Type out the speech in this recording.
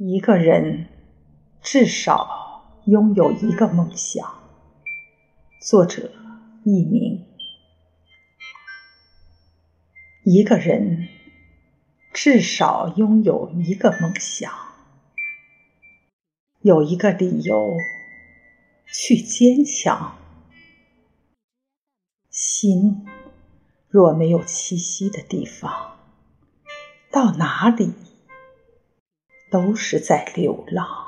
一个人至少拥有一个梦想。作者：佚名。一个人至少拥有一个梦想，有一个理由去坚强。心若没有栖息的地方，到哪里？都是在流浪。